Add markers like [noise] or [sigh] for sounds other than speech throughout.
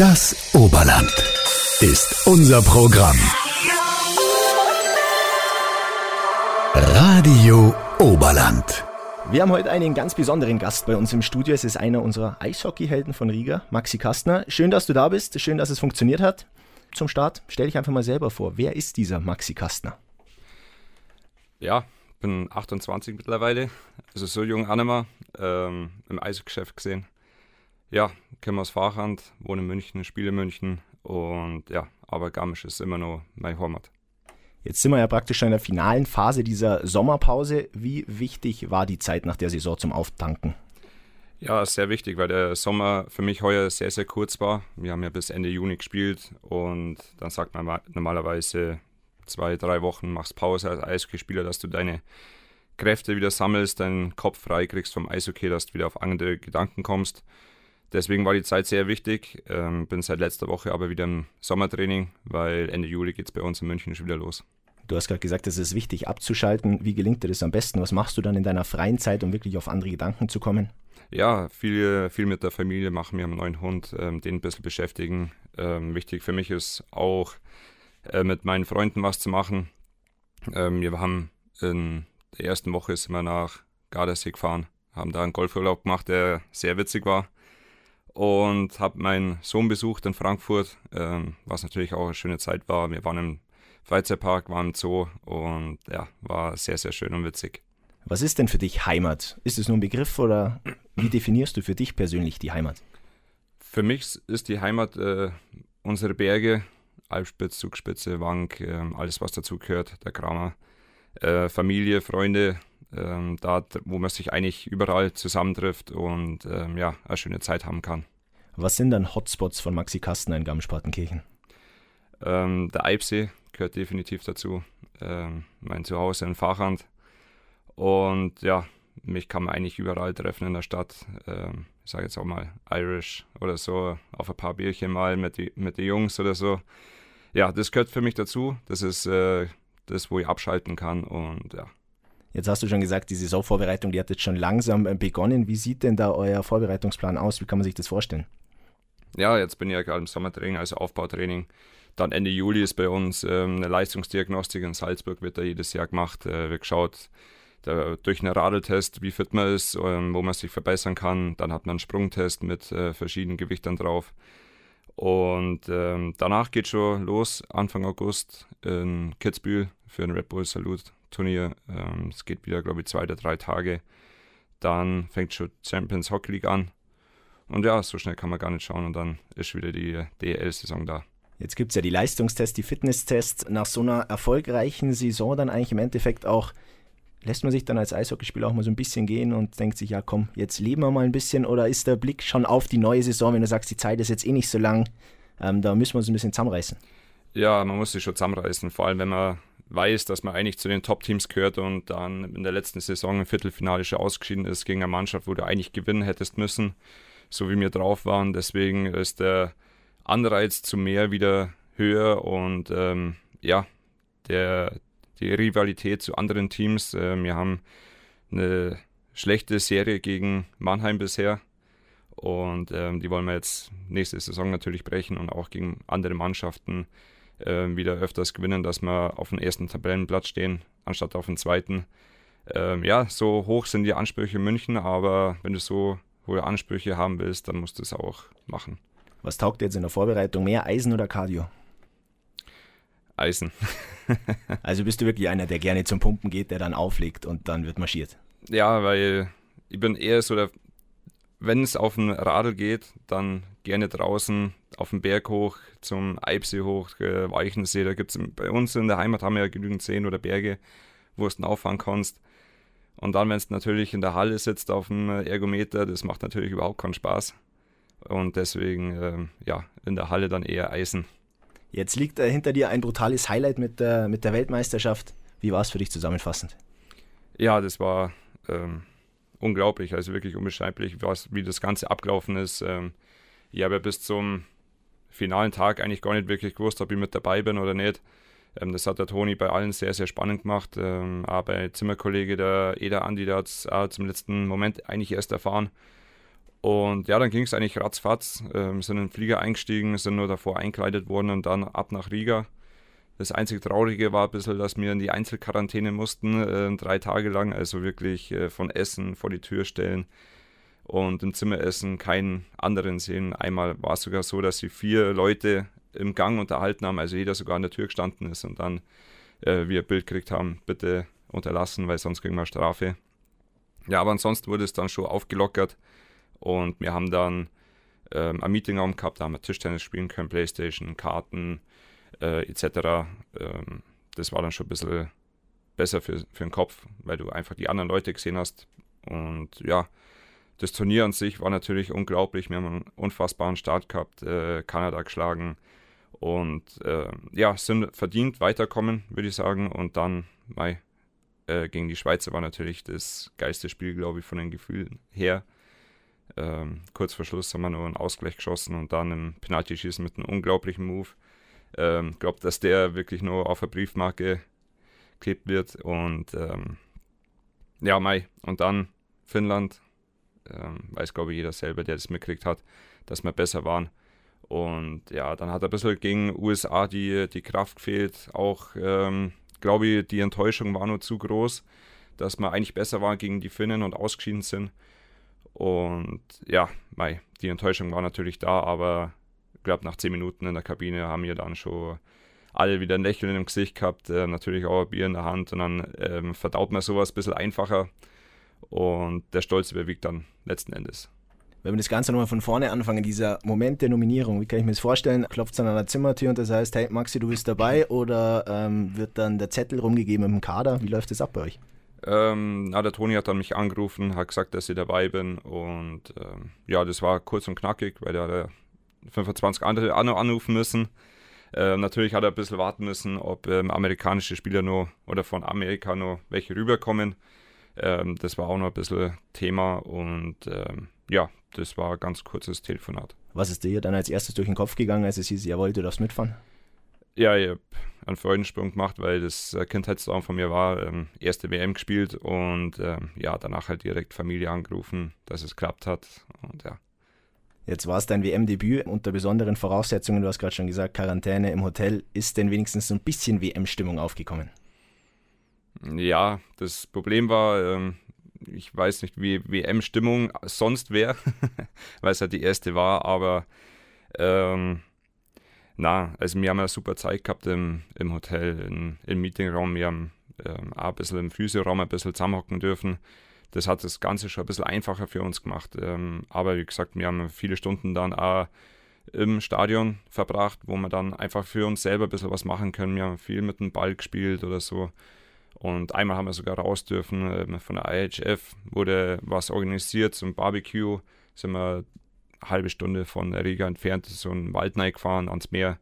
Das Oberland ist unser Programm. Radio Oberland. Wir haben heute einen ganz besonderen Gast bei uns im Studio. Es ist einer unserer Eishockeyhelden von Riga, Maxi Kastner. Schön, dass du da bist. Schön, dass es funktioniert hat. Zum Start stell dich einfach mal selber vor. Wer ist dieser Maxi Kastner? Ja, bin 28 mittlerweile, also so jung Anima, ähm, im Eishockeygeschäft gesehen. Ja, komme aus Fahrhand, wohne in München, spiele in München und ja, aber Garmisch ist immer noch mein Heimat. Jetzt sind wir ja praktisch schon in der finalen Phase dieser Sommerpause. Wie wichtig war die Zeit nach der Saison zum Auftanken? Ja, sehr wichtig, weil der Sommer für mich heuer sehr, sehr kurz war. Wir haben ja bis Ende Juni gespielt und dann sagt man normalerweise zwei, drei Wochen machst Pause als Eishockeyspieler, dass du deine Kräfte wieder sammelst, deinen Kopf frei kriegst vom Eishockey, dass du wieder auf andere Gedanken kommst. Deswegen war die Zeit sehr wichtig. Ähm, bin seit letzter Woche aber wieder im Sommertraining, weil Ende Juli geht es bei uns in München schon wieder los. Du hast gerade gesagt, es ist wichtig abzuschalten. Wie gelingt dir das am besten? Was machst du dann in deiner freien Zeit, um wirklich auf andere Gedanken zu kommen? Ja, viel, viel mit der Familie machen. Wir haben einen neuen Hund, ähm, den ein bisschen beschäftigen. Ähm, wichtig für mich ist auch, äh, mit meinen Freunden was zu machen. Ähm, wir haben in der ersten Woche sind wir nach Gardasee gefahren, haben da einen Golfurlaub gemacht, der sehr witzig war und habe meinen Sohn besucht in Frankfurt, ähm, was natürlich auch eine schöne Zeit war. Wir waren im Freizeitpark, waren im Zoo und ja, war sehr, sehr schön und witzig. Was ist denn für dich Heimat? Ist es nur ein Begriff oder wie definierst du für dich persönlich die Heimat? Für mich ist die Heimat äh, unsere Berge, Alpspitz, Zugspitze, Wank, äh, alles was dazu gehört, der Kramer, äh, Familie, Freunde, ähm, da, wo man sich eigentlich überall zusammentrifft und ähm, ja, eine schöne Zeit haben kann. Was sind dann Hotspots von Maxi Kastner in Garmisch-Partenkirchen? Ähm, der Eibsee gehört definitiv dazu. Ähm, mein Zuhause in Fachhand. Und ja, mich kann man eigentlich überall treffen in der Stadt. Ähm, ich sage jetzt auch mal Irish oder so, auf ein paar Bierchen mal mit den mit die Jungs oder so. Ja, das gehört für mich dazu. Das ist äh, das, wo ich abschalten kann und ja, Jetzt hast du schon gesagt, die Saisonvorbereitung, die hat jetzt schon langsam äh, begonnen. Wie sieht denn da euer Vorbereitungsplan aus? Wie kann man sich das vorstellen? Ja, jetzt bin ich ja gerade im Sommertraining, also Aufbautraining. Dann Ende Juli ist bei uns ähm, eine Leistungsdiagnostik in Salzburg, wird da jedes Jahr gemacht. Äh, wird geschaut da, durch einen Radeltest, wie fit man ist, ähm, wo man sich verbessern kann. Dann hat man einen Sprungtest mit äh, verschiedenen Gewichtern drauf. Und ähm, danach geht schon los, Anfang August in Kitzbühel für ein Red Bull Salut Turnier. Ähm, es geht wieder, glaube ich, zwei oder drei Tage. Dann fängt schon Champions Hockey League an. Und ja, so schnell kann man gar nicht schauen und dann ist wieder die DL-Saison da. Jetzt gibt es ja die Leistungstests, die Fitnesstests. Nach so einer erfolgreichen Saison dann eigentlich im Endeffekt auch, lässt man sich dann als Eishockeyspieler auch mal so ein bisschen gehen und denkt sich, ja komm, jetzt leben wir mal ein bisschen oder ist der Blick schon auf die neue Saison, wenn du sagst, die Zeit ist jetzt eh nicht so lang, ähm, da müssen wir uns ein bisschen zusammenreißen? Ja, man muss sich schon zusammenreißen, vor allem wenn man weiß, dass man eigentlich zu den Top-Teams gehört und dann in der letzten Saison im Viertelfinale schon ausgeschieden ist gegen eine Mannschaft, wo du eigentlich gewinnen hättest müssen, so wie wir drauf waren. Deswegen ist der Anreiz zu mehr wieder höher und ähm, ja, der, die Rivalität zu anderen Teams. Äh, wir haben eine schlechte Serie gegen Mannheim bisher. Und ähm, die wollen wir jetzt nächste Saison natürlich brechen und auch gegen andere Mannschaften äh, wieder öfters gewinnen, dass wir auf dem ersten Tabellenplatz stehen, anstatt auf dem zweiten. Ähm, ja, so hoch sind die Ansprüche in München, aber wenn du so hohe Ansprüche haben willst, dann musst du es auch machen. Was taugt jetzt in der Vorbereitung mehr, Eisen oder Cardio? Eisen. [laughs] also bist du wirklich einer, der gerne zum Pumpen geht, der dann auflegt und dann wird marschiert? Ja, weil ich bin eher so der, wenn es auf den Radl geht, dann gerne draußen auf den Berg hoch, zum Eibsee hoch, äh, Weichensee. Da gibt es bei uns in der Heimat haben wir ja genügend Seen oder Berge, wo du auffahren kannst. Und dann, wenn es natürlich in der Halle sitzt auf dem Ergometer, das macht natürlich überhaupt keinen Spaß. Und deswegen, äh, ja, in der Halle dann eher Eisen. Jetzt liegt äh, hinter dir ein brutales Highlight mit der, mit der Weltmeisterschaft. Wie war es für dich zusammenfassend? Ja, das war ähm, unglaublich, also wirklich unbeschreiblich, was, wie das Ganze abgelaufen ist. Ähm, ich habe ja bis zum finalen Tag eigentlich gar nicht wirklich gewusst, ob ich mit dabei bin oder nicht. Ähm, das hat der Toni bei allen sehr, sehr spannend gemacht. Ähm, auch bei Zimmerkollege, der Eder Andi, der hat es zum letzten Moment eigentlich erst erfahren. Und ja, dann ging es eigentlich ratzfatz. Ähm, sind in den Flieger eingestiegen, sind nur davor einkleidet worden und dann ab nach Riga. Das einzige Traurige war ein bisschen, dass wir in die Einzelquarantäne mussten, äh, drei Tage lang. Also wirklich äh, von Essen vor die Tür stellen und im Zimmer essen, keinen anderen sehen. Einmal war es sogar so, dass sie vier Leute im Gang unterhalten haben, also jeder sogar an der Tür gestanden ist und dann äh, wir ein Bild gekriegt haben, bitte unterlassen, weil sonst kriegen wir Strafe. Ja, aber ansonsten wurde es dann schon aufgelockert und wir haben dann ähm, ein Meetingraum gehabt, da haben wir Tischtennis spielen können, Playstation, Karten äh, etc. Ähm, das war dann schon ein bisschen besser für, für den Kopf, weil du einfach die anderen Leute gesehen hast. Und ja, das Turnier an sich war natürlich unglaublich. Wir haben einen unfassbaren Start gehabt, äh, Kanada geschlagen und äh, ja, sind verdient weiterkommen, würde ich sagen. Und dann, mei, äh, gegen die Schweizer war natürlich das geilste Spiel, glaube ich, von den Gefühlen her. Ähm, kurz vor Schluss haben wir nur einen Ausgleich geschossen und dann im Penalty-Schießen mit einem unglaublichen Move. Ich ähm, glaube, dass der wirklich nur auf der Briefmarke klebt wird. Und ähm, ja, Mai. Und dann Finnland. Ähm, weiß, glaube ich, jeder selber, der das mitgekriegt hat, dass wir besser waren. Und ja, dann hat ein bisschen gegen USA die, die Kraft gefehlt. Auch ähm, glaube ich, die Enttäuschung war nur zu groß, dass wir eigentlich besser waren gegen die Finnen und ausgeschieden sind. Und ja, mei, die Enttäuschung war natürlich da, aber ich glaube, nach zehn Minuten in der Kabine haben wir dann schon alle wieder ein Lächeln im Gesicht gehabt, äh, natürlich auch ein Bier in der Hand und dann ähm, verdaut man sowas ein bisschen einfacher und der Stolz überwiegt dann letzten Endes. Wenn wir das Ganze nochmal von vorne anfangen, dieser Moment der Nominierung, wie kann ich mir das vorstellen? Klopft es an einer Zimmertür und das heißt, hey Maxi, du bist dabei oder ähm, wird dann der Zettel rumgegeben im Kader? Wie läuft das ab bei euch? Ähm, na, der Toni hat dann mich angerufen, hat gesagt, dass ich dabei bin und ähm, ja, das war kurz und knackig, weil hat 25 andere auch noch anrufen müssen. Äh, natürlich hat er ein bisschen warten müssen, ob ähm, amerikanische Spieler noch oder von Amerika noch welche rüberkommen. Ähm, das war auch noch ein bisschen Thema und ähm, ja, das war ein ganz kurzes Telefonat. Was ist dir dann als erstes durch den Kopf gegangen, als es hieß, jawohl, du darfst mitfahren? Ja, ich habe einen Freudensprung gemacht, weil das Kindheitstraum von mir war. Ähm, erste WM gespielt und ähm, ja, danach halt direkt Familie angerufen, dass es klappt hat. Und ja. Jetzt war es dein WM-Debüt unter besonderen Voraussetzungen. Du hast gerade schon gesagt, Quarantäne im Hotel. Ist denn wenigstens so ein bisschen WM-Stimmung aufgekommen? Ja, das Problem war, ähm, ich weiß nicht, wie WM-Stimmung sonst wäre, [laughs] weil es halt die erste war, aber ähm, na, also wir haben eine super Zeit gehabt im, im Hotel, in, im Meetingraum. Wir haben ähm, auch ein bisschen im Physioraum ein bisschen zusammenhocken dürfen. Das hat das Ganze schon ein bisschen einfacher für uns gemacht. Ähm, aber wie gesagt, wir haben viele Stunden dann auch im Stadion verbracht, wo wir dann einfach für uns selber ein bisschen was machen können. Wir haben viel mit dem Ball gespielt oder so. Und einmal haben wir sogar raus dürfen äh, von der IHF, wurde was organisiert zum Barbecue. Sind wir eine halbe Stunde von Riga entfernt, so ein Wald gefahren ans Meer.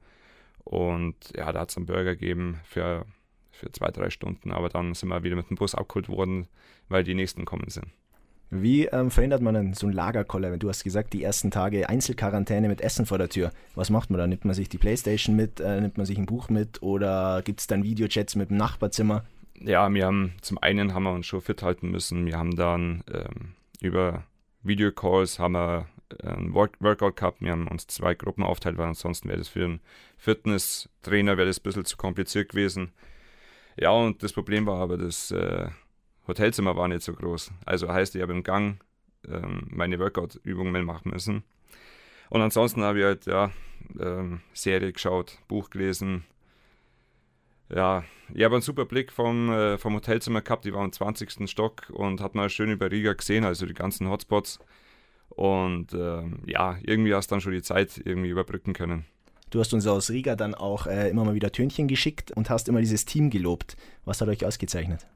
Und ja, da hat es einen Burger gegeben für, für zwei, drei Stunden. Aber dann sind wir wieder mit dem Bus abgeholt worden, weil die nächsten kommen sind. Wie ähm, verhindert man denn so ein Lagerkoller? Du hast gesagt, die ersten Tage Einzelquarantäne mit Essen vor der Tür. Was macht man da? Nimmt man sich die Playstation mit? Äh, nimmt man sich ein Buch mit? Oder gibt es dann Videochats mit dem Nachbarzimmer? Ja, wir haben zum einen haben wir uns schon fit halten müssen. Wir haben dann ähm, über Videocalls haben wir ein Workout gehabt. Wir haben uns zwei Gruppen aufteilt, weil ansonsten wäre das für einen Fitnesstrainer wäre das ein bisschen zu kompliziert gewesen. Ja, und das Problem war aber, das äh, Hotelzimmer war nicht so groß. Also heißt, ich habe im Gang ähm, meine Workout-Übungen machen müssen. Und ansonsten habe ich halt ja ähm, Serie geschaut, Buch gelesen, ja, ich habe einen super Blick vom, äh, vom Hotelzimmer gehabt, die war im 20. Stock und hat mal schön über Riga gesehen, also die ganzen Hotspots. Und ähm, ja, irgendwie hast du dann schon die Zeit irgendwie überbrücken können. Du hast uns aus Riga dann auch äh, immer mal wieder Tönchen geschickt und hast immer dieses Team gelobt. Was hat euch ausgezeichnet?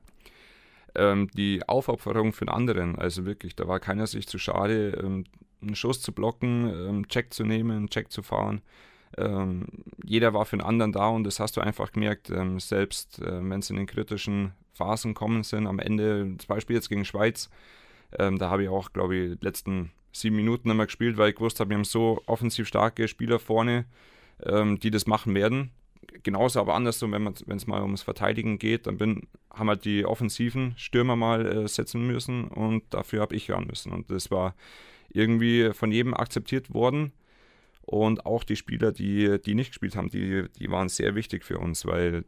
Ähm, die Aufopferung für den anderen. Also wirklich, da war keiner sich zu schade, ähm, einen Schuss zu blocken, ähm, Check zu nehmen, Check zu fahren ähm, jeder war für den anderen da und das hast du einfach gemerkt, ähm, selbst äh, wenn es in den kritischen Phasen kommen sind, am Ende, zum Beispiel jetzt gegen Schweiz, ähm, da habe ich auch, glaube ich, die letzten sieben Minuten immer gespielt, weil ich gewusst habe, wir haben so offensiv starke Spieler vorne, ähm, die das machen werden. Genauso aber andersrum, wenn es mal ums Verteidigen geht, dann bin, haben halt die offensiven Stürmer mal äh, setzen müssen und dafür habe ich ran müssen. Und das war irgendwie von jedem akzeptiert worden. Und auch die Spieler, die, die nicht gespielt haben, die, die waren sehr wichtig für uns, weil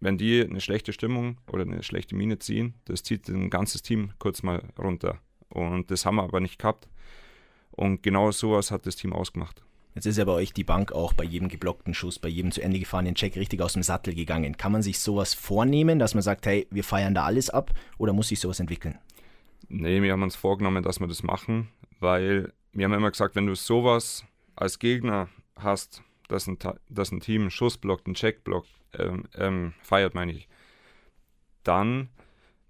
wenn die eine schlechte Stimmung oder eine schlechte Miene ziehen, das zieht ein ganzes Team kurz mal runter. Und das haben wir aber nicht gehabt. Und genau sowas hat das Team ausgemacht. Jetzt ist ja bei euch die Bank auch bei jedem geblockten Schuss, bei jedem zu Ende gefahrenen Check richtig aus dem Sattel gegangen. Kann man sich sowas vornehmen, dass man sagt, hey, wir feiern da alles ab oder muss sich sowas entwickeln? Nee, wir haben uns vorgenommen, dass wir das machen, weil wir haben immer gesagt, wenn du sowas als Gegner hast, dass ein, dass ein Team einen Schuss blockt, einen Check blockt, ähm, ähm, feiert, meine ich, dann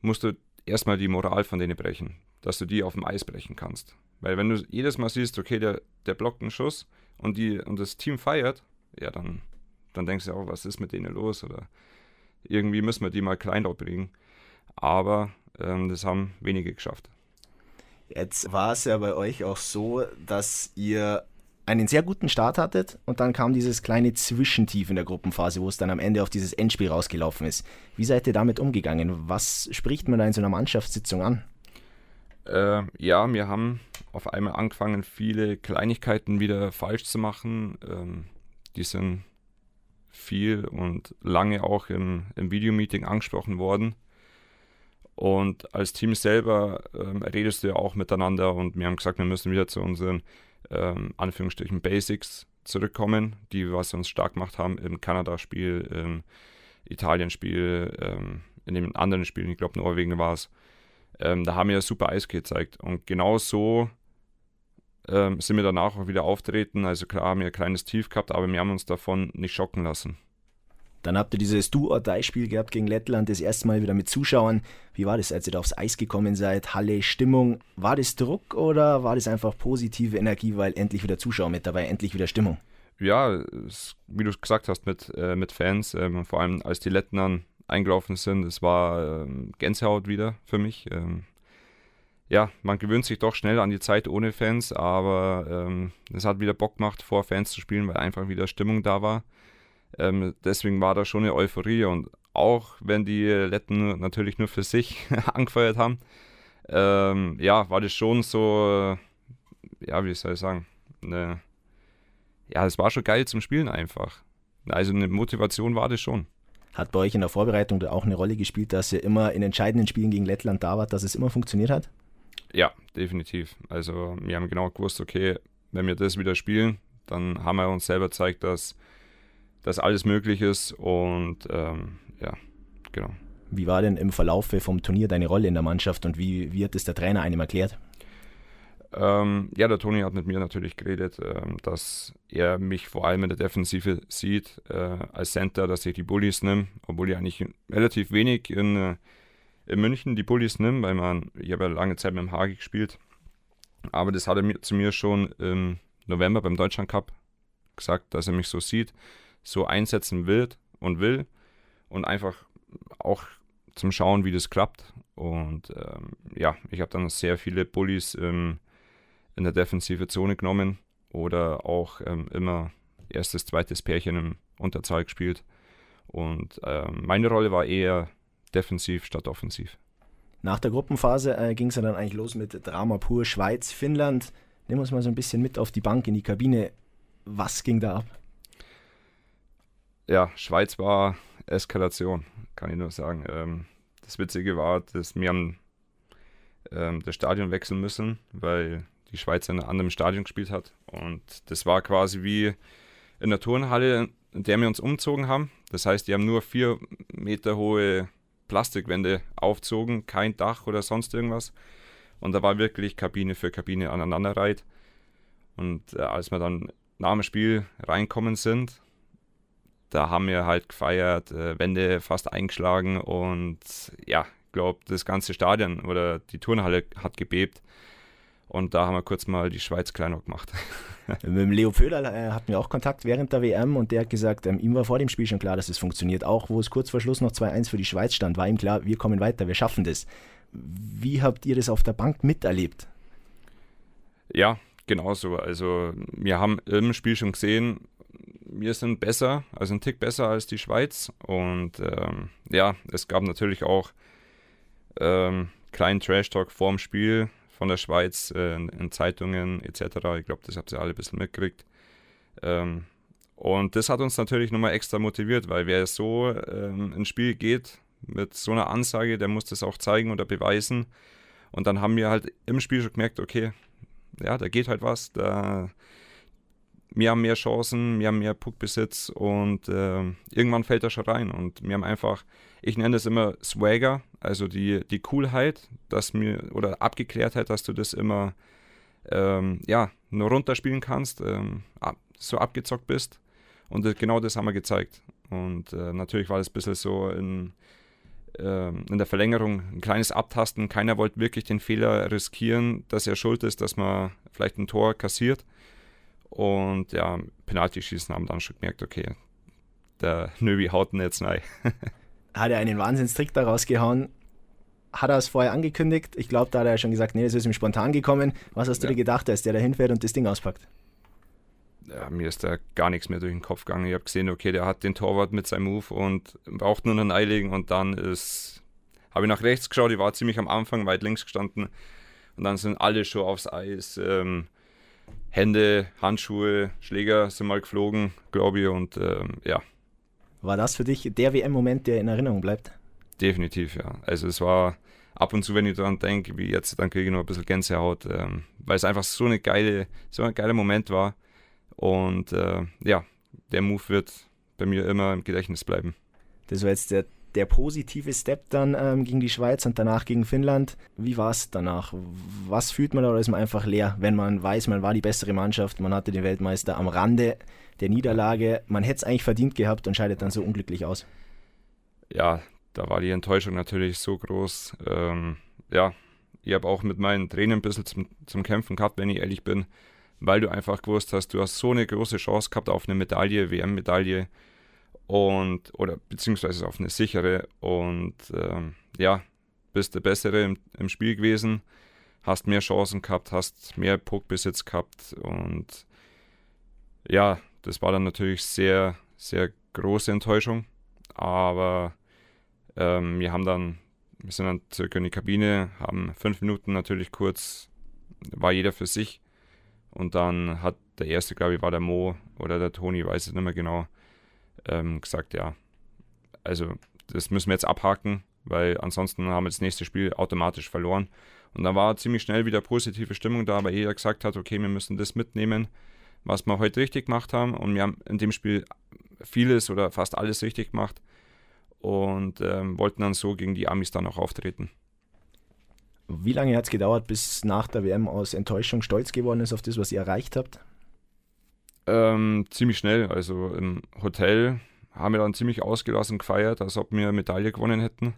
musst du erstmal die Moral von denen brechen, dass du die auf dem Eis brechen kannst. Weil wenn du jedes Mal siehst, okay, der, der blockt einen Schuss und, die, und das Team feiert, ja, dann, dann denkst du auch, was ist mit denen los? Oder irgendwie müssen wir die mal klein bringen. Aber ähm, das haben wenige geschafft. Jetzt war es ja bei euch auch so, dass ihr einen sehr guten Start hattet und dann kam dieses kleine Zwischentief in der Gruppenphase, wo es dann am Ende auf dieses Endspiel rausgelaufen ist. Wie seid ihr damit umgegangen? Was spricht man da in so einer Mannschaftssitzung an? Äh, ja, wir haben auf einmal angefangen, viele Kleinigkeiten wieder falsch zu machen. Ähm, die sind viel und lange auch im, im Videomeeting angesprochen worden. Und als Team selber ähm, redest du ja auch miteinander und wir haben gesagt, wir müssen wieder zu unseren ähm, Anführungsstrichen Basics zurückkommen, die was uns stark gemacht haben im Kanada-Spiel, im Italien-Spiel, ähm, in den anderen Spielen, ich glaube Norwegen war es. Ähm, da haben wir super Eis gezeigt. Und genau so ähm, sind wir danach auch wieder auftreten. Also klar haben wir ein kleines Tief gehabt, aber wir haben uns davon nicht schocken lassen. Dann habt ihr dieses Do-or-Die-Spiel gehabt gegen Lettland, das erste Mal wieder mit Zuschauern. Wie war das, als ihr da aufs Eis gekommen seid? Halle, Stimmung. War das Druck oder war das einfach positive Energie, weil endlich wieder Zuschauer mit dabei, endlich wieder Stimmung? Ja, es, wie du gesagt hast, mit, äh, mit Fans, ähm, vor allem als die Lettnern eingelaufen sind, es war ähm, Gänsehaut wieder für mich. Ähm, ja, man gewöhnt sich doch schnell an die Zeit ohne Fans, aber ähm, es hat wieder Bock gemacht, vor Fans zu spielen, weil einfach wieder Stimmung da war. Ähm, deswegen war da schon eine Euphorie und auch wenn die Letten natürlich nur für sich [laughs] angefeuert haben, ähm, ja, war das schon so, ja, wie soll ich sagen, eine, ja, es war schon geil zum Spielen einfach. Also eine Motivation war das schon. Hat bei euch in der Vorbereitung auch eine Rolle gespielt, dass ihr immer in entscheidenden Spielen gegen Lettland da wart, dass es immer funktioniert hat? Ja, definitiv. Also wir haben genau gewusst, okay, wenn wir das wieder spielen, dann haben wir uns selber gezeigt, dass, dass alles möglich ist und ähm, ja, genau. Wie war denn im Verlauf vom Turnier deine Rolle in der Mannschaft und wie, wie hat es der Trainer einem erklärt? Ähm, ja, der Toni hat mit mir natürlich geredet, ähm, dass er mich vor allem in der Defensive sieht, äh, als Center, dass ich die Bullies nehme, obwohl ich eigentlich relativ wenig in, äh, in München die Bullies nehme, weil man, ich habe ja lange Zeit mit dem Hagi gespielt. Aber das hat er mir, zu mir schon im November beim Deutschland Cup gesagt, dass er mich so sieht, so einsetzen wird und will und einfach auch zum Schauen, wie das klappt. Und ähm, ja, ich habe dann sehr viele Bullies ähm, in der defensive Zone genommen oder auch ähm, immer erstes, zweites Pärchen im Unterzahl gespielt. Und ähm, meine Rolle war eher defensiv statt offensiv. Nach der Gruppenphase äh, ging es dann eigentlich los mit Drama pur Schweiz, Finnland. Nehmen wir uns mal so ein bisschen mit auf die Bank in die Kabine. Was ging da ab? Ja, Schweiz war Eskalation, kann ich nur sagen. Ähm, das Witzige war, dass wir haben ähm, das Stadion wechseln müssen, weil die Schweiz in einem anderen Stadion gespielt hat. Und das war quasi wie in der Turnhalle, in der wir uns umzogen haben. Das heißt, die haben nur vier Meter hohe Plastikwände aufzogen, kein Dach oder sonst irgendwas. Und da war wirklich Kabine für Kabine aneinanderreiht. Und äh, als wir dann nach dem Spiel reinkommen sind, da haben wir halt gefeiert, äh, Wände fast eingeschlagen und ja, ich glaube, das ganze Stadion oder die Turnhalle hat gebebt. Und da haben wir kurz mal die Schweiz kleiner gemacht. [laughs] Mit dem Leo Pöhler äh, hatten wir auch Kontakt während der WM und der hat gesagt, ähm, ihm war vor dem Spiel schon klar, dass es funktioniert. Auch wo es kurz vor Schluss noch 2-1 für die Schweiz stand, war ihm klar, wir kommen weiter, wir schaffen das. Wie habt ihr das auf der Bank miterlebt? Ja, genauso. Also wir haben im Spiel schon gesehen, wir sind besser, also ein Tick besser als die Schweiz. Und ähm, ja, es gab natürlich auch ähm, kleinen Trash-Talk vorm Spiel von der Schweiz äh, in, Zeitungen etc. Ich glaube, das habt ihr alle ein bisschen mitgekriegt. Ähm, und das hat uns natürlich nochmal extra motiviert, weil wer so ähm, ins Spiel geht mit so einer Ansage, der muss das auch zeigen oder beweisen. Und dann haben wir halt im Spiel schon gemerkt, okay, ja, da geht halt was, da, wir haben mehr Chancen, wir haben mehr Puckbesitz und äh, irgendwann fällt er schon rein. Und wir haben einfach, ich nenne das immer Swagger, also die, die Coolheit, dass mir, oder Abgeklärtheit, dass du das immer ähm, ja, nur runterspielen kannst, ähm, so abgezockt bist. Und äh, genau das haben wir gezeigt. Und äh, natürlich war das ein bisschen so in, äh, in der Verlängerung ein kleines Abtasten. Keiner wollte wirklich den Fehler riskieren, dass er schuld ist, dass man vielleicht ein Tor kassiert. Und ja, Penalty-Schießen haben dann schon gemerkt, okay, der [laughs] Nöbi haut ihn jetzt rein. [laughs] hat er einen Wahnsinnstrick daraus gehauen. Hat er es vorher angekündigt? Ich glaube, da hat er schon gesagt, nee, das ist ihm spontan gekommen. Was hast du ja. dir gedacht, als der da hinfährt und das Ding auspackt? Ja, mir ist da gar nichts mehr durch den Kopf gegangen. Ich habe gesehen, okay, der hat den Torwart mit seinem Move und braucht nur einen Eiligen und dann ist. Habe ich nach rechts geschaut, ich war ziemlich am Anfang weit links gestanden und dann sind alle schon aufs Eis. Ähm, Hände, Handschuhe, Schläger sind mal geflogen, glaube ich, und ähm, ja, war das für dich der WM-Moment, der in Erinnerung bleibt? Definitiv, ja. Also es war ab und zu, wenn ich daran denke, wie jetzt, dann kriege ich noch ein bisschen Gänsehaut, ähm, weil es einfach so eine geile, so ein geiler Moment war. Und äh, ja, der Move wird bei mir immer im Gedächtnis bleiben. Das war jetzt der, der positive Step dann ähm, gegen die Schweiz und danach gegen Finnland. Wie war es danach? Was fühlt man da oder ist man einfach leer, wenn man weiß, man war die bessere Mannschaft, man hatte den Weltmeister am Rande der Niederlage. Man hätte es eigentlich verdient gehabt und scheidet dann so unglücklich aus. Ja, da war die Enttäuschung natürlich so groß. Ähm, ja, ich habe auch mit meinen Tränen ein bisschen zum, zum Kämpfen gehabt, wenn ich ehrlich bin, weil du einfach gewusst hast, du hast so eine große Chance gehabt auf eine Medaille, WM-Medaille und oder beziehungsweise auf eine sichere und ähm, ja, bist der Bessere im, im, Spiel gewesen, hast mehr Chancen gehabt, hast mehr Puckbesitz gehabt und ja, das war dann natürlich sehr, sehr große Enttäuschung. Aber ähm, wir haben dann, wir sind dann circa in die Kabine, haben fünf Minuten natürlich kurz, war jeder für sich. Und dann hat der erste, glaube ich, war der Mo oder der Toni, weiß ich nicht mehr genau, ähm, gesagt, ja, also das müssen wir jetzt abhaken, weil ansonsten haben wir das nächste Spiel automatisch verloren. Und dann war ziemlich schnell wieder positive Stimmung da, weil jeder gesagt hat, okay, wir müssen das mitnehmen was wir heute richtig gemacht haben. Und wir haben in dem Spiel vieles oder fast alles richtig gemacht und ähm, wollten dann so gegen die Amis dann auch auftreten. Wie lange hat es gedauert, bis nach der WM aus Enttäuschung stolz geworden ist auf das, was ihr erreicht habt? Ähm, ziemlich schnell. Also im Hotel haben wir dann ziemlich ausgelassen gefeiert, als ob wir Medaille gewonnen hätten.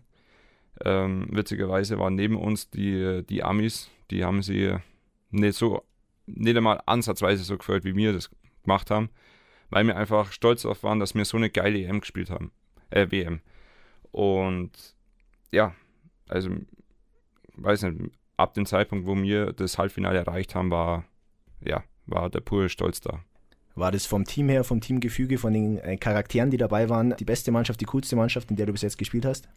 Ähm, witzigerweise waren neben uns die, die Amis, die haben sie nicht so nicht einmal ansatzweise so gefällt, wie wir das gemacht haben, weil wir einfach stolz darauf waren, dass wir so eine geile EM gespielt haben, äh, WM. Und ja, also, weiß nicht, ab dem Zeitpunkt, wo wir das Halbfinale erreicht haben, war, ja, war der pure Stolz da. War das vom Team her, vom Teamgefüge, von den äh, Charakteren, die dabei waren, die beste Mannschaft, die coolste Mannschaft, in der du bis jetzt gespielt hast?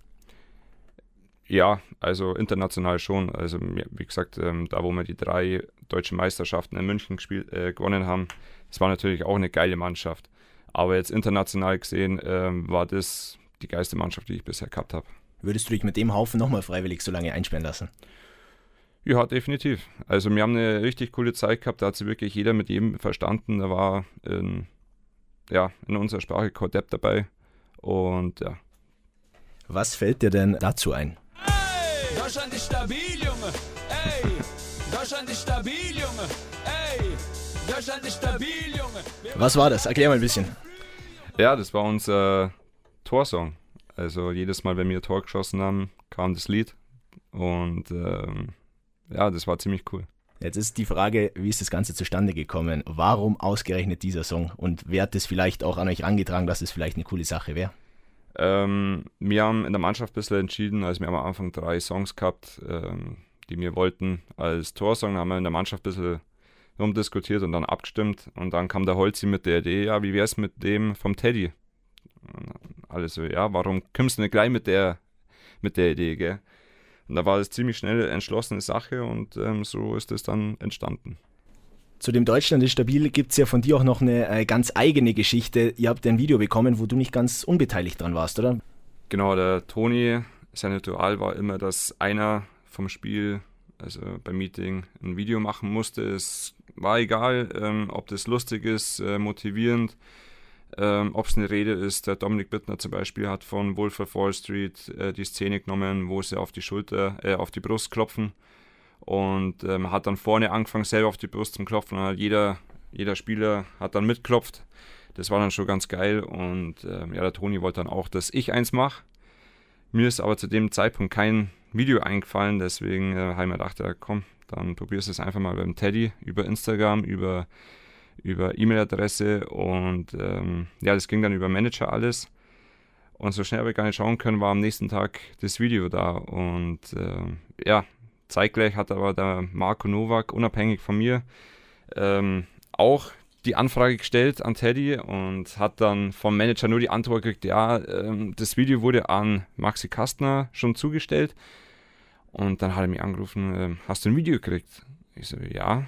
Ja, also international schon. Also wie gesagt, ähm, da wo wir die drei deutschen Meisterschaften in München gespielt, äh, gewonnen haben, das war natürlich auch eine geile Mannschaft. Aber jetzt international gesehen ähm, war das die geilste Mannschaft, die ich bisher gehabt habe. Würdest du dich mit dem Haufen nochmal freiwillig so lange einsperren lassen? Ja, definitiv. Also wir haben eine richtig coole Zeit gehabt, da hat sich wirklich jeder mit jedem verstanden. Da war in, ja, in unserer Sprache Kodepp dabei. Und ja. Was fällt dir denn dazu ein? Deutschland ist stabil, Junge. Ey, Deutschland ist stabil, Junge. Ey, Deutschland ist stabil, Junge. Was war das? Erklär mal ein bisschen. Ja, das war unser Torsong. Also jedes Mal, wenn wir Tor geschossen haben, kam das Lied. Und ähm, ja, das war ziemlich cool. Jetzt ist die Frage, wie ist das Ganze zustande gekommen? Warum ausgerechnet dieser Song? Und wer hat das vielleicht auch an euch angetragen, dass es vielleicht eine coole Sache wäre? Ähm, wir haben in der Mannschaft ein bisschen entschieden, also wir haben am Anfang drei Songs gehabt, ähm, die wir wollten als Torsong, da haben wir in der Mannschaft ein bisschen rumdiskutiert und dann abgestimmt und dann kam der Holzi mit der Idee, ja, wie wäre es mit dem vom Teddy? Und alle so, ja, warum kommst du nicht gleich mit der, mit der Idee, gell? Und da war es ziemlich schnell entschlossene Sache und ähm, so ist es dann entstanden. Zu dem Deutschland ist stabil gibt es ja von dir auch noch eine äh, ganz eigene Geschichte. Ihr habt ein Video bekommen, wo du nicht ganz unbeteiligt dran warst, oder? Genau, der Toni, sein Ritual war immer, dass einer vom Spiel, also beim Meeting, ein Video machen musste. Es war egal, ähm, ob das lustig ist, äh, motivierend, ähm, ob es eine Rede ist. Der Dominik Bittner zum Beispiel hat von Wolf of Wall Street äh, die Szene genommen, wo sie auf die Schulter, äh, auf die Brust klopfen und ähm, hat dann vorne angefangen, selber auf die Brust zu klopfen. Und jeder, jeder Spieler hat dann mitklopft. Das war dann schon ganz geil. Und ähm, ja, der Toni wollte dann auch, dass ich eins mache. Mir ist aber zu dem Zeitpunkt kein Video eingefallen, deswegen äh, habe ich mir gedacht, ja, komm, dann probierst du es einfach mal beim Teddy über Instagram, über über E-Mail-Adresse und ähm, ja, das ging dann über Manager alles. Und so schnell habe ich gar nicht schauen können, war am nächsten Tag das Video da. Und äh, ja, Zeitgleich hat aber der Marco Nowak, unabhängig von mir, ähm, auch die Anfrage gestellt an Teddy und hat dann vom Manager nur die Antwort gekriegt, ja, ähm, das Video wurde an Maxi Kastner schon zugestellt. Und dann hat er mich angerufen, äh, hast du ein Video gekriegt? Ich so, ja.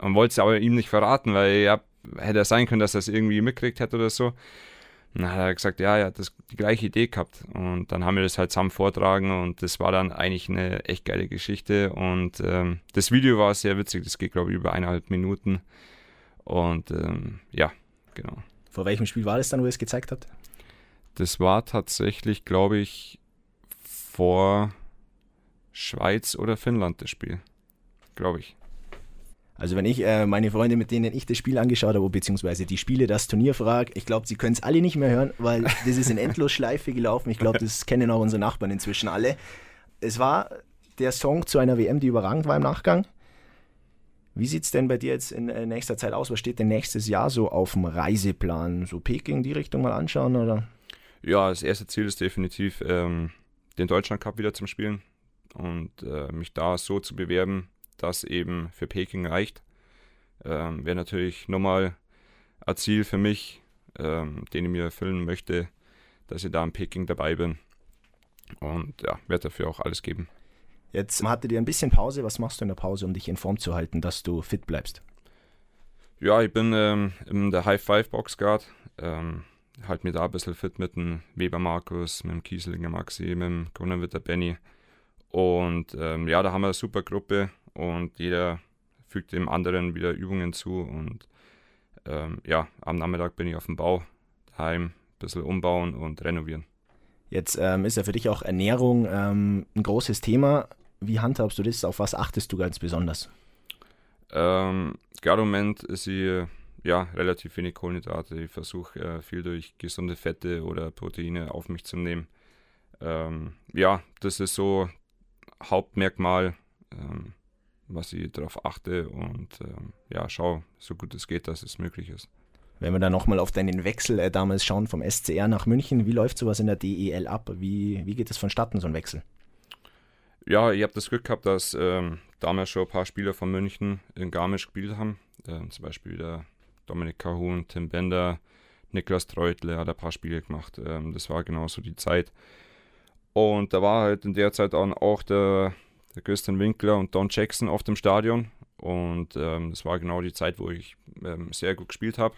Und wollte es aber ihm nicht verraten, weil ja, hätte es sein können, dass er es irgendwie mitgekriegt hätte oder so. Und dann hat er gesagt, ja, er hat das, die gleiche Idee gehabt. Und dann haben wir das halt zusammen vortragen und das war dann eigentlich eine echt geile Geschichte. Und ähm, das Video war sehr witzig, das geht, glaube ich, über eineinhalb Minuten. Und ähm, ja, genau. Vor welchem Spiel war das dann, wo ihr es gezeigt habt? Das war tatsächlich, glaube ich, vor Schweiz oder Finnland das Spiel. Glaube ich. Also wenn ich äh, meine Freunde, mit denen ich das Spiel angeschaut habe, beziehungsweise die Spiele, das Turnier frage, ich glaube, sie können es alle nicht mehr hören, weil das ist in Endlosschleife gelaufen. Ich glaube, das kennen auch unsere Nachbarn inzwischen alle. Es war der Song zu einer WM, die überragend war im Nachgang. Wie sieht es denn bei dir jetzt in äh, nächster Zeit aus? Was steht denn nächstes Jahr so auf dem Reiseplan? So Peking die Richtung mal anschauen oder? Ja, das erste Ziel ist definitiv, ähm, den Deutschland Cup wieder zu spielen und äh, mich da so zu bewerben, das eben für Peking reicht. Ähm, Wäre natürlich nochmal ein Ziel für mich, ähm, den ich mir erfüllen möchte, dass ich da in Peking dabei bin. Und ja, werde dafür auch alles geben. Jetzt hattet ihr ein bisschen Pause. Was machst du in der Pause, um dich in Form zu halten, dass du fit bleibst? Ja, ich bin ähm, in der High Five Box Guard. Ähm, halt mir da ein bisschen fit mit dem Weber Markus, mit dem Kieselinger Maxi, mit dem Grunenwitter Benny. Und ähm, ja, da haben wir eine super Gruppe und jeder fügt dem anderen wieder Übungen zu. Und ähm, ja, am Nachmittag bin ich auf dem Bau, daheim, ein bisschen umbauen und renovieren. Jetzt ähm, ist ja für dich auch Ernährung ähm, ein großes Thema. Wie handhabst du das? Auf was achtest du ganz besonders? Ähm, Gerade im Moment ist sie ja relativ wenig Kohlenhydrate. Ich versuche äh, viel durch gesunde Fette oder Proteine auf mich zu nehmen. Ähm, ja, das ist so Hauptmerkmal. Ähm, was ich darauf achte und ähm, ja, schau, so gut es geht, dass es möglich ist. Wenn wir dann nochmal auf deinen Wechsel äh, damals schauen vom SCR nach München, wie läuft sowas in der DEL ab? Wie, wie geht es vonstatten, so ein Wechsel? Ja, ich habe das Glück gehabt, dass ähm, damals schon ein paar Spieler von München in Garmisch gespielt haben. Ähm, zum Beispiel der Dominik Cahun, Tim Bender, Niklas Treutle hat ein paar Spiele gemacht. Ähm, das war genauso die Zeit. Und da war halt in der Zeit auch der der Christian Winkler und Don Jackson auf dem Stadion. Und ähm, das war genau die Zeit, wo ich ähm, sehr gut gespielt habe.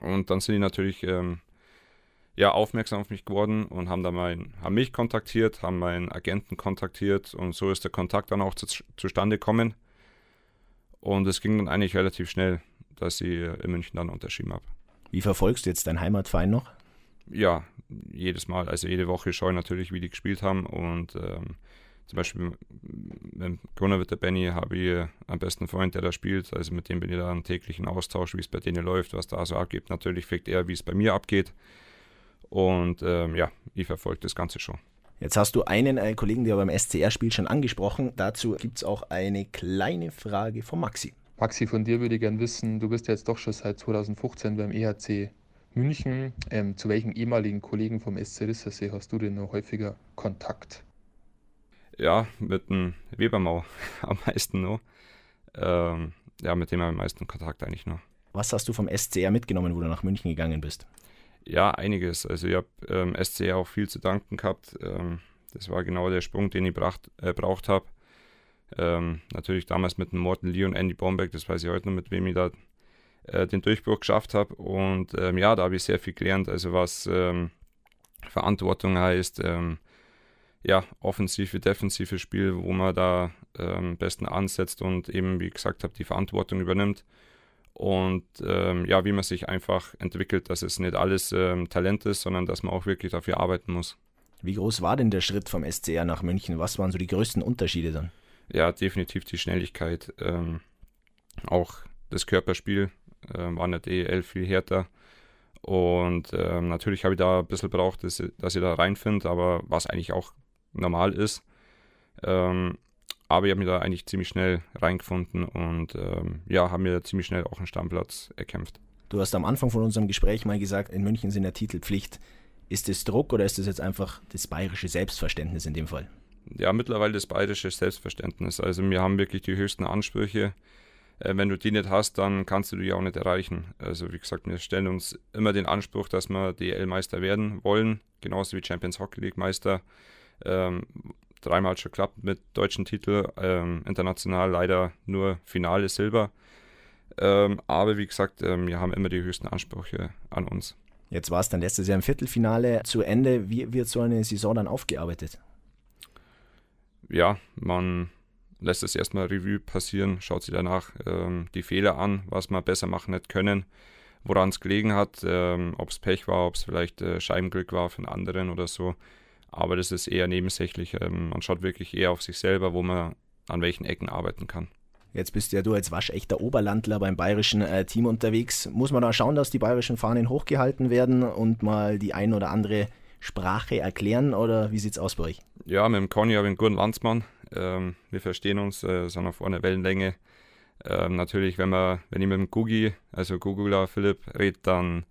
Und dann sind die natürlich ähm, ja, aufmerksam auf mich geworden und haben, dann mein, haben mich kontaktiert, haben meinen Agenten kontaktiert und so ist der Kontakt dann auch zu, zustande gekommen. Und es ging dann eigentlich relativ schnell, dass ich in München dann unterschrieben habe. Wie verfolgst du jetzt deinen Heimatverein noch? Ja, jedes Mal, also jede Woche schaue ich natürlich, wie die gespielt haben und ähm, zum Beispiel mit Gunnar wird der Benny habe ich einen besten Freund, der da spielt. Also mit dem bin ich da im täglichen Austausch, wie es bei denen läuft, was da so abgeht. Natürlich fragt er, wie es bei mir abgeht. Und ähm, ja, ich verfolge das Ganze schon. Jetzt hast du einen äh, Kollegen, der beim SCR spielt, schon angesprochen. Dazu gibt es auch eine kleine Frage von Maxi. Maxi, von dir würde ich gerne wissen, du bist jetzt doch schon seit 2015 beim EHC München. Ähm, zu welchen ehemaligen Kollegen vom SC Rissersee hast du denn noch häufiger Kontakt? Ja, mit dem Webermau [laughs] am meisten noch. Ähm, ja, mit dem habe ich am meisten Kontakt eigentlich noch. Was hast du vom SCR mitgenommen, wo du nach München gegangen bist? Ja, einiges. Also ich habe ähm, SCR auch viel zu danken gehabt. Ähm, Das war genau der Sprung, den ich braucht äh, habe. Ähm, natürlich damals mit dem Morten Lee und Andy Bombeck, das weiß ich heute noch, mit wem ich da äh, den Durchbruch geschafft habe. Und ähm, ja, da habe ich sehr viel gelernt, also was ähm, Verantwortung heißt, ähm, ja, offensive, defensive Spiel, wo man da ähm, am besten ansetzt und eben, wie gesagt habe, die Verantwortung übernimmt. Und ähm, ja, wie man sich einfach entwickelt, dass es nicht alles ähm, Talent ist, sondern dass man auch wirklich dafür arbeiten muss. Wie groß war denn der Schritt vom SCR nach München? Was waren so die größten Unterschiede dann? Ja, definitiv die Schnelligkeit. Ähm, auch das Körperspiel äh, war in der DEL viel härter. Und ähm, natürlich habe ich da ein bisschen braucht, dass, dass ich da reinfinde, aber was eigentlich auch normal ist. Ähm, aber ich habe mich da eigentlich ziemlich schnell reingefunden und ähm, ja, habe mir ziemlich schnell auch einen Stammplatz erkämpft. Du hast am Anfang von unserem Gespräch mal gesagt, in München sind ja Titelpflicht. Ist das Druck oder ist das jetzt einfach das bayerische Selbstverständnis in dem Fall? Ja, mittlerweile das bayerische Selbstverständnis. Also wir haben wirklich die höchsten Ansprüche. Äh, wenn du die nicht hast, dann kannst du die auch nicht erreichen. Also wie gesagt, wir stellen uns immer den Anspruch, dass wir DL-Meister werden wollen, genauso wie Champions Hockey League Meister. Ähm, dreimal schon klappt mit deutschen Titel, ähm, international leider nur Finale Silber. Ähm, aber wie gesagt, ähm, wir haben immer die höchsten Ansprüche an uns. Jetzt war es dann letztes Jahr im Viertelfinale zu Ende. Wie wird so eine Saison dann aufgearbeitet? Ja, man lässt es erstmal Revue passieren, schaut sich danach ähm, die Fehler an, was man besser machen hätte können, woran es gelegen hat, ähm, ob es Pech war, ob es vielleicht äh, Scheibenglück war von anderen oder so. Aber das ist eher nebensächlich. Ähm, man schaut wirklich eher auf sich selber, wo man an welchen Ecken arbeiten kann. Jetzt bist ja du als waschechter Oberlandler beim bayerischen äh, Team unterwegs. Muss man da schauen, dass die bayerischen Fahnen hochgehalten werden und mal die ein oder andere Sprache erklären oder wie sieht es aus bei euch? Ja, mit dem Conny habe ich einen guten Landsmann. Ähm, wir verstehen uns, äh, sind auf einer Wellenlänge. Ähm, natürlich, wenn, man, wenn ich mit dem Gugi, also Gugula Philipp, rede, dann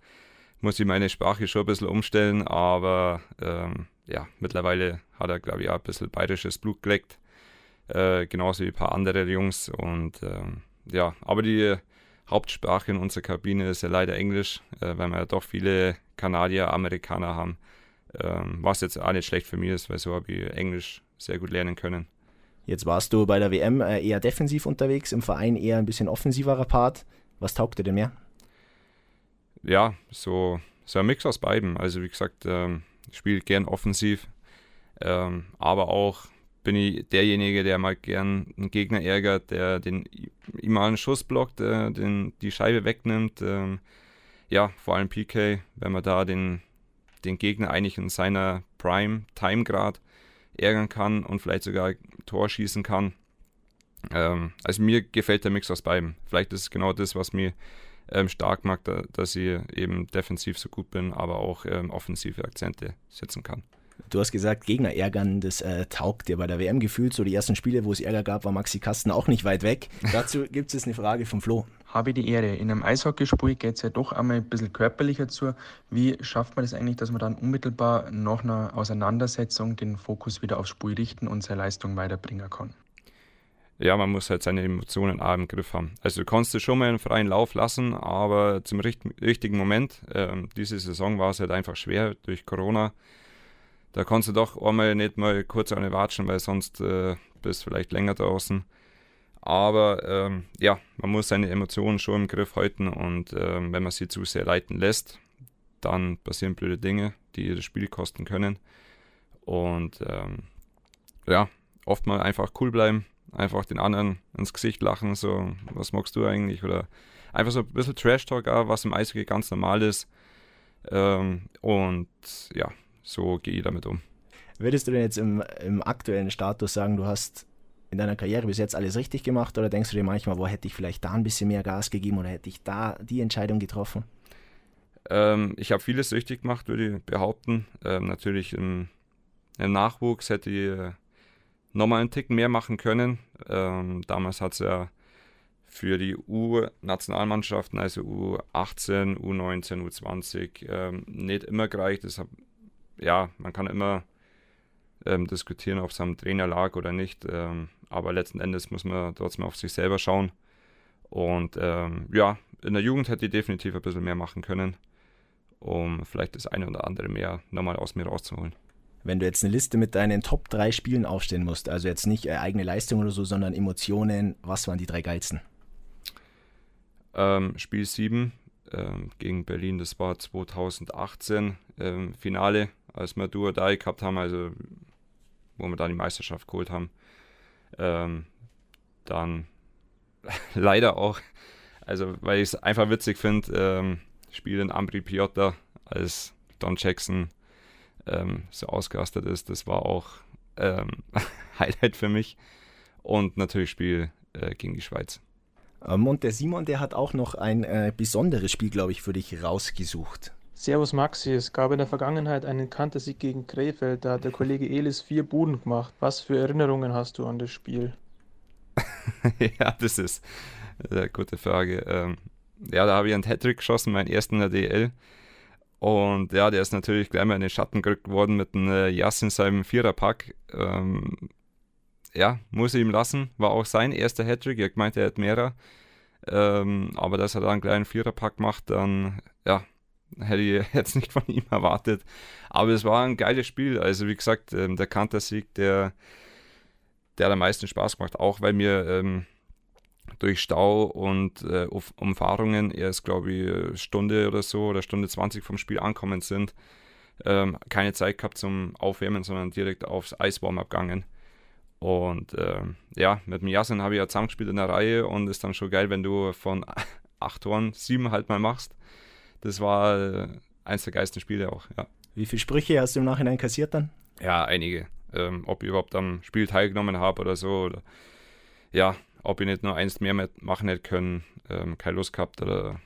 muss ich meine Sprache schon ein bisschen umstellen, aber ähm, ja, mittlerweile hat er, glaube ich, auch ein bisschen bayerisches Blut geleckt. Äh, genauso wie ein paar andere Jungs. Und ähm, ja, aber die Hauptsprache in unserer Kabine ist ja leider Englisch, äh, weil wir ja doch viele Kanadier, Amerikaner haben. Ähm, was jetzt auch nicht schlecht für mich ist, weil so habe ich Englisch sehr gut lernen können. Jetzt warst du bei der WM äh, eher defensiv unterwegs, im Verein eher ein bisschen offensiverer Part. Was taugt dir denn mehr? Ja, so, so ein Mix aus beiden. Also wie gesagt, ähm, spiele gern offensiv, ähm, aber auch bin ich derjenige, der mal gern einen Gegner ärgert, der den ihm mal einen Schuss blockt, äh, den, die Scheibe wegnimmt. Ähm, ja, vor allem PK, wenn man da den, den Gegner eigentlich in seiner Prime Time grad ärgern kann und vielleicht sogar Tor schießen kann. Ähm, also mir gefällt der Mix aus beiden. Vielleicht ist es genau das, was mir ähm, stark macht, da, dass ich eben defensiv so gut bin, aber auch ähm, offensive Akzente setzen kann. Du hast gesagt, Gegner ärgern, das äh, taugt dir bei der WM gefühlt. So die ersten Spiele, wo es Ärger gab, war Maxi Kasten auch nicht weit weg. [laughs] Dazu gibt es eine Frage von Flo. Habe ich die Ehre. In einem Eishockeyspiel geht es ja doch einmal ein bisschen körperlicher zu. Wie schafft man das eigentlich, dass man dann unmittelbar nach einer Auseinandersetzung den Fokus wieder aufs Spiel richten und seine Leistung weiterbringen kann? Ja, man muss halt seine Emotionen auch im Griff haben. Also du kannst es schon mal einen freien Lauf lassen, aber zum richt richtigen Moment, ähm, diese Saison war es halt einfach schwer durch Corona. Da kannst du doch einmal nicht mal kurz eine watschen, weil sonst äh, bist du vielleicht länger draußen. Aber ähm, ja, man muss seine Emotionen schon im Griff halten und ähm, wenn man sie zu sehr leiten lässt, dann passieren blöde Dinge, die das Spiel kosten können. Und ähm, ja, oft mal einfach cool bleiben, einfach den anderen ins Gesicht lachen, so, was magst du eigentlich? Oder einfach so ein bisschen Trash-Talk, was im Eishockey ganz normal ist. Ähm, und ja, so gehe ich damit um. Würdest du denn jetzt im, im aktuellen Status sagen, du hast in deiner Karriere bis jetzt alles richtig gemacht oder denkst du dir manchmal, wo hätte ich vielleicht da ein bisschen mehr Gas gegeben oder hätte ich da die Entscheidung getroffen? Ähm, ich habe vieles richtig gemacht, würde ich behaupten. Ähm, natürlich im, im, Nachwuchs hätte ich äh, nochmal einen Tick mehr machen können. Ähm, damals hat es ja für die U-Nationalmannschaften, also U18, U19, U20, ähm, nicht immer gereicht. Deshalb, ja, man kann immer ähm, diskutieren, ob es am Trainer lag oder nicht. Ähm, aber letzten Endes muss man trotzdem auf sich selber schauen. Und ähm, ja, in der Jugend hätte ich definitiv ein bisschen mehr machen können, um vielleicht das eine oder andere mehr nochmal aus mir rauszuholen. Wenn du jetzt eine Liste mit deinen Top 3 Spielen aufstellen musst, also jetzt nicht äh, eigene Leistung oder so, sondern Emotionen, was waren die drei geilsten? Ähm, Spiel 7 ähm, gegen Berlin, das war 2018, ähm, Finale, als wir Duo Die gehabt haben, also wo wir da die Meisterschaft geholt haben. Ähm, dann [laughs] leider auch, also weil ich es einfach witzig finde, ähm, Spiel in Ambri Piotta, als Don Jackson ähm, so ausgerastet ist, das war auch ähm, [laughs] Highlight für mich. Und natürlich Spiel äh, gegen die Schweiz. Ähm, und der Simon, der hat auch noch ein äh, besonderes Spiel, glaube ich, für dich rausgesucht. Servus Maxi, es gab in der Vergangenheit einen Kantersieg gegen Krefeld, da hat der Kollege Elis vier Buden gemacht. Was für Erinnerungen hast du an das Spiel? [laughs] ja, das ist eine gute Frage. Ähm, ja, da habe ich einen Hattrick geschossen, meinen ersten in der DL. Und ja, der ist natürlich gleich mal in den Schatten gerückt worden mit einem äh, Jass in seinem Viererpack. Ähm, ja, muss ich ihm lassen. War auch sein erster Hattrick. Er meinte, er hat mehrer. Ähm, aber dass er da einen kleinen Viererpack macht, dann ja, hätte ich [laughs] jetzt nicht von ihm erwartet. Aber es war ein geiles Spiel. Also wie gesagt, ähm, der Kantersieg, der, der hat am meisten Spaß gemacht, auch weil wir ähm, durch Stau und äh, Umfahrungen erst, glaube ich, eine Stunde oder so oder Stunde 20 vom Spiel ankommen sind. Ähm, keine Zeit gehabt zum Aufwärmen, sondern direkt aufs Eiswarm abgegangen. Und äh, ja, mit dem Jasen habe ich ja zusammengespielt in der Reihe und ist dann schon geil, wenn du von [laughs] acht Toren sieben halt mal machst das war äh, eins der geilsten Spiele auch, ja. Wie viele Sprüche hast du im Nachhinein kassiert dann? Ja, einige. Ähm, ob ich überhaupt am Spiel teilgenommen habe oder so. Oder, ja, ob ich nicht nur eins mehr machen hätte können, ähm, keine Lust gehabt oder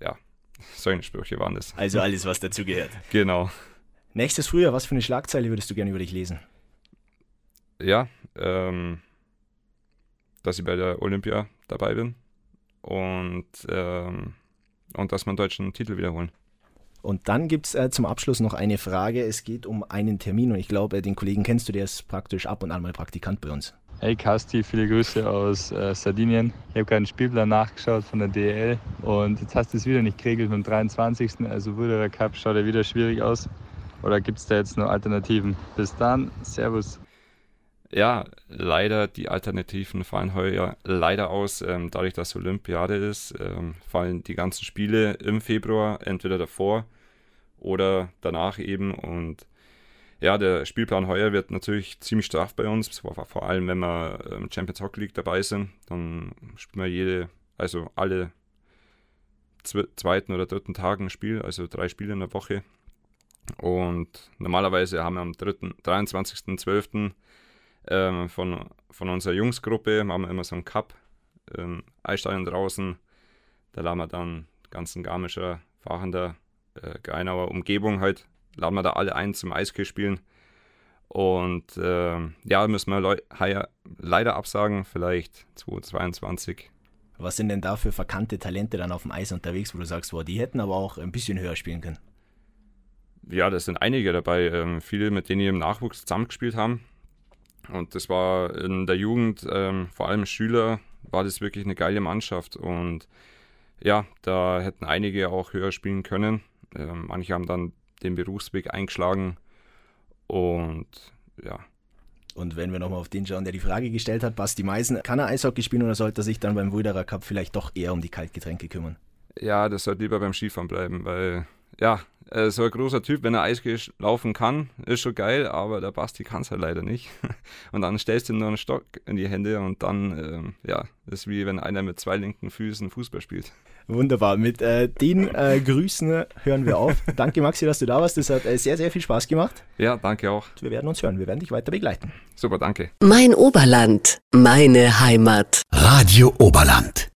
ja, [laughs] solche Sprüche waren das. Also [laughs] alles, was dazu gehört. genau. Nächstes Frühjahr, was für eine Schlagzeile würdest du gerne über dich lesen? Ja, ähm, dass ich bei der Olympia dabei bin und ähm, und dass wir einen deutschen Titel wiederholen. Und dann gibt es äh, zum Abschluss noch eine Frage. Es geht um einen Termin und ich glaube, äh, den Kollegen kennst du, der ist praktisch ab und an mal Praktikant bei uns. Hey Kasti, viele Grüße aus äh, Sardinien. Ich habe gerade einen Spielplan nachgeschaut von der DL und jetzt hast du es wieder nicht geregelt mit dem 23. Also wurde der Cup, schaut er wieder schwierig aus. Oder gibt es da jetzt noch Alternativen? Bis dann, Servus ja, leider die Alternativen fallen heuer leider aus. Ähm, dadurch, dass Olympiade ist, ähm, fallen die ganzen Spiele im Februar entweder davor oder danach eben. Und ja, der Spielplan heuer wird natürlich ziemlich straff bei uns. Vor allem, wenn wir ähm, Champions Hockey League dabei sind, dann spielen wir jede, also alle zweiten oder dritten Tagen ein Spiel, also drei Spiele in der Woche. Und normalerweise haben wir am 23.12 ähm, von, von unserer Jungsgruppe, machen wir immer so einen Cup, ähm, Eisstadion draußen, da laden wir dann ganzen Garmischer, Fahrender, äh, Geinauer Umgebung halt, laden wir da alle ein zum Eishockey spielen. Und äh, ja, müssen wir Leu leider absagen, vielleicht 2022. Was sind denn da für verkannte Talente dann auf dem Eis unterwegs, wo du sagst, boah, die hätten aber auch ein bisschen höher spielen können? Ja, das sind einige dabei. Ähm, viele, mit denen wir im Nachwuchs zusammengespielt haben. Und das war in der Jugend, ähm, vor allem Schüler, war das wirklich eine geile Mannschaft. Und ja, da hätten einige auch höher spielen können. Ähm, manche haben dann den Berufsweg eingeschlagen. Und ja. Und wenn wir nochmal auf den schauen, der die Frage gestellt hat, Basti Meisen, kann er Eishockey spielen oder sollte er sich dann beim Wulderer Cup vielleicht doch eher um die Kaltgetränke kümmern? Ja, das sollte lieber beim Skifahren bleiben, weil ja, äh, so ein großer Typ, wenn er Eishockey laufen kann, ist schon geil, aber der Basti kann es halt leider nicht. [laughs] Und dann stellst du ihm nur einen Stock in die Hände und dann, ähm, ja, ist wie wenn einer mit zwei linken Füßen Fußball spielt. Wunderbar, mit äh, den äh, Grüßen hören wir auf. danke Maxi, dass du da warst, das hat äh, sehr, sehr viel Spaß gemacht. Ja, danke auch. Wir werden uns hören, wir werden dich weiter begleiten. Super, danke. Mein Oberland, meine Heimat. Radio Oberland.